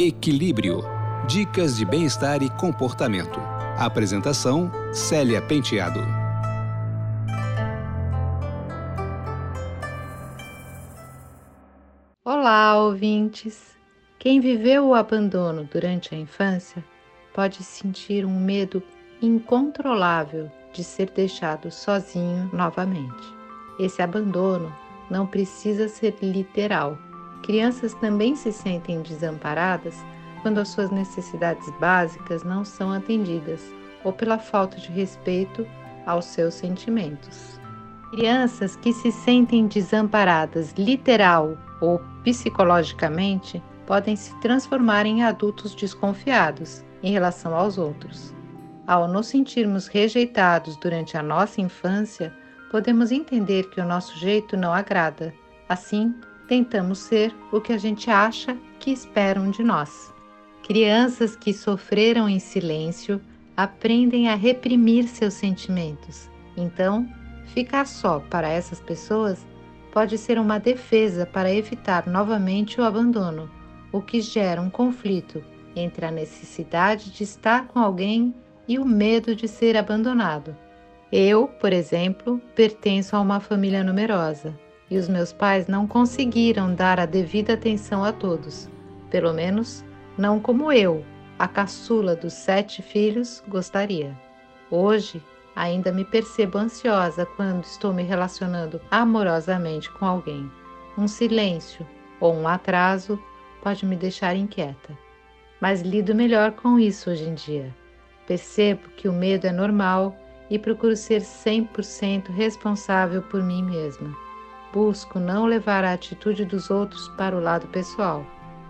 Equilíbrio. Dicas de bem-estar e comportamento. Apresentação: Célia Penteado. Olá, ouvintes! Quem viveu o abandono durante a infância pode sentir um medo incontrolável de ser deixado sozinho novamente. Esse abandono não precisa ser literal. Crianças também se sentem desamparadas quando as suas necessidades básicas não são atendidas ou pela falta de respeito aos seus sentimentos. Crianças que se sentem desamparadas literal ou psicologicamente podem se transformar em adultos desconfiados em relação aos outros. Ao nos sentirmos rejeitados durante a nossa infância, podemos entender que o nosso jeito não agrada. Assim, tentamos ser o que a gente acha que esperam de nós. Crianças que sofreram em silêncio aprendem a reprimir seus sentimentos. Então, ficar só para essas pessoas pode ser uma defesa para evitar novamente o abandono, o que gera um conflito entre a necessidade de estar com alguém e o medo de ser abandonado. Eu, por exemplo, pertenço a uma família numerosa e os meus pais não conseguiram dar a devida atenção a todos, pelo menos não como eu, a caçula dos sete filhos, gostaria. Hoje, ainda me percebo ansiosa quando estou me relacionando amorosamente com alguém. Um silêncio ou um atraso pode me deixar inquieta. Mas lido melhor com isso hoje em dia. Percebo que o medo é normal e procuro ser 100% responsável por mim mesma. Busco não levar a atitude dos outros para o lado pessoal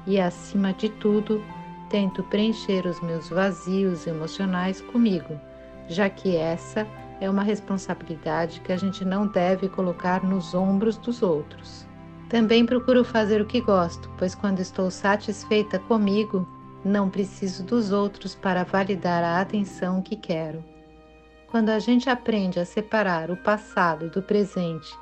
e, acima de tudo, tento preencher os meus vazios emocionais comigo, já que essa é uma responsabilidade que a gente não deve colocar nos ombros dos outros. Também procuro fazer o que gosto, pois quando estou satisfeita comigo, não preciso dos outros para validar a atenção que quero. Quando a gente aprende a separar o passado do presente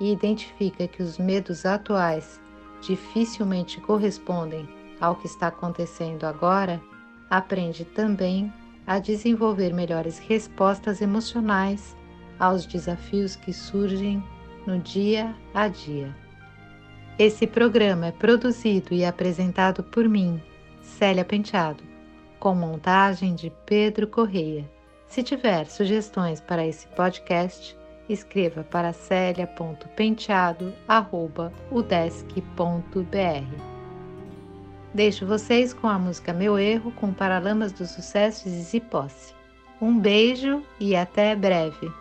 e identifica que os medos atuais dificilmente correspondem ao que está acontecendo agora, aprende também a desenvolver melhores respostas emocionais aos desafios que surgem no dia a dia. Esse programa é produzido e apresentado por mim, Célia Penteado, com montagem de Pedro Correia. Se tiver sugestões para esse podcast, escreva para celia.penteado.udesc.br. Deixo vocês com a música Meu Erro com Paralamas do Sucesso e Zizi Posse. Um beijo e até breve!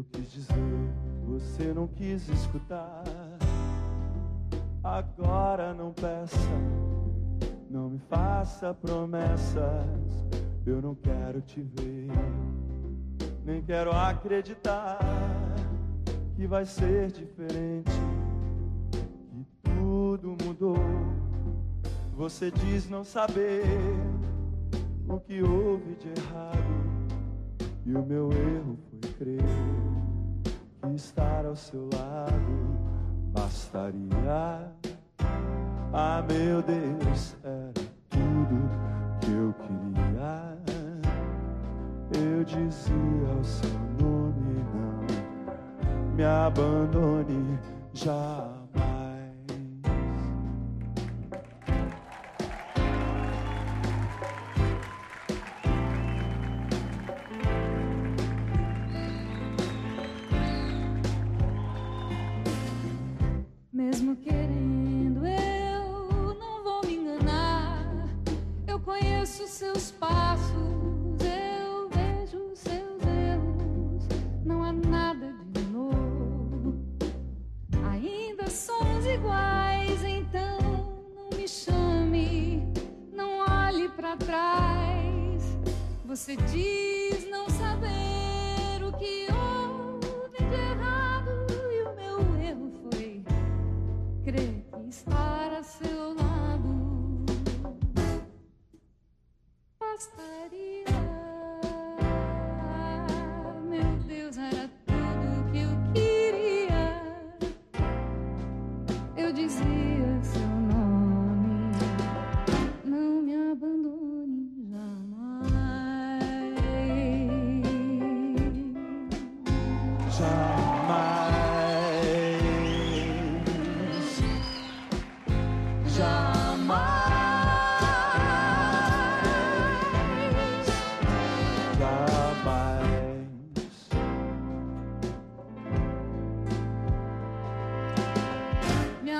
Eu quis dizer, você não quis escutar. Agora não peça, não me faça promessas. Eu não quero te ver, nem quero acreditar que vai ser diferente, que tudo mudou. Você diz não saber o que houve de errado, e o meu erro foi crer que estar ao seu lado bastaria. Ah, meu Deus, era tudo que eu queria. Eu dizia o seu nome, não me abandone jamais. Mesmo querendo, eu não vou me enganar. Eu conheço seus passos, eu vejo seus erros. Não há nada de novo. Ainda somos iguais, então não me chame, não olhe para trás. Você diz não saber o que houve estar a seu lado bastaria.